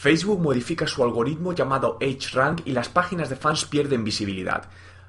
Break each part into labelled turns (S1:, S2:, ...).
S1: Facebook modifica su algoritmo llamado rank y las páginas de fans pierden visibilidad.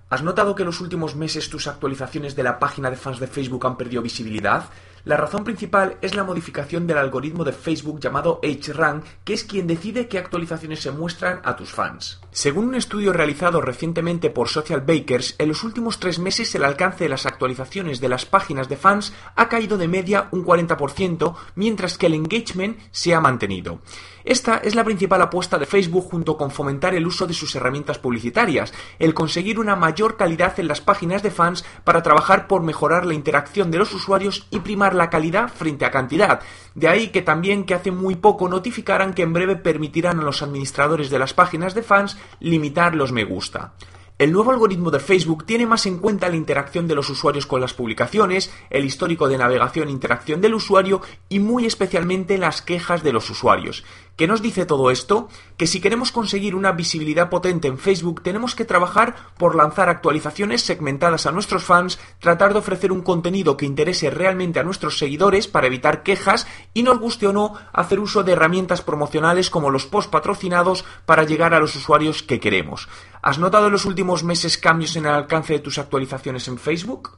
S1: ¿Has notado que en los últimos meses tus actualizaciones de la página de fans de Facebook han perdido visibilidad? La razón principal es la modificación del algoritmo de Facebook llamado rank que es quien decide qué actualizaciones se muestran a tus fans. Según un estudio realizado recientemente por Social Bakers, en los últimos tres meses el alcance de las actualizaciones de las páginas de fans ha caído de media un 40%, mientras que el engagement se ha mantenido. Esta es la principal apuesta de Facebook junto con fomentar el uso de sus herramientas publicitarias, el conseguir una mayor calidad en las páginas de fans para trabajar por mejorar la interacción de los usuarios y primar la calidad frente a cantidad. De ahí que también que hace muy poco notificaran que en breve permitirán a los administradores de las páginas de fans limitar los me gusta. El nuevo algoritmo de Facebook tiene más en cuenta la interacción de los usuarios con las publicaciones, el histórico de navegación e interacción del usuario y muy especialmente las quejas de los usuarios. ¿Qué nos dice todo esto? Que si queremos conseguir una visibilidad potente en Facebook tenemos que trabajar por lanzar actualizaciones segmentadas a nuestros fans, tratar de ofrecer un contenido que interese realmente a nuestros seguidores para evitar quejas y nos guste o no hacer uso de herramientas promocionales como los post patrocinados para llegar a los usuarios que queremos. ¿Has notado en los últimos meses cambios en el alcance de tus actualizaciones en Facebook?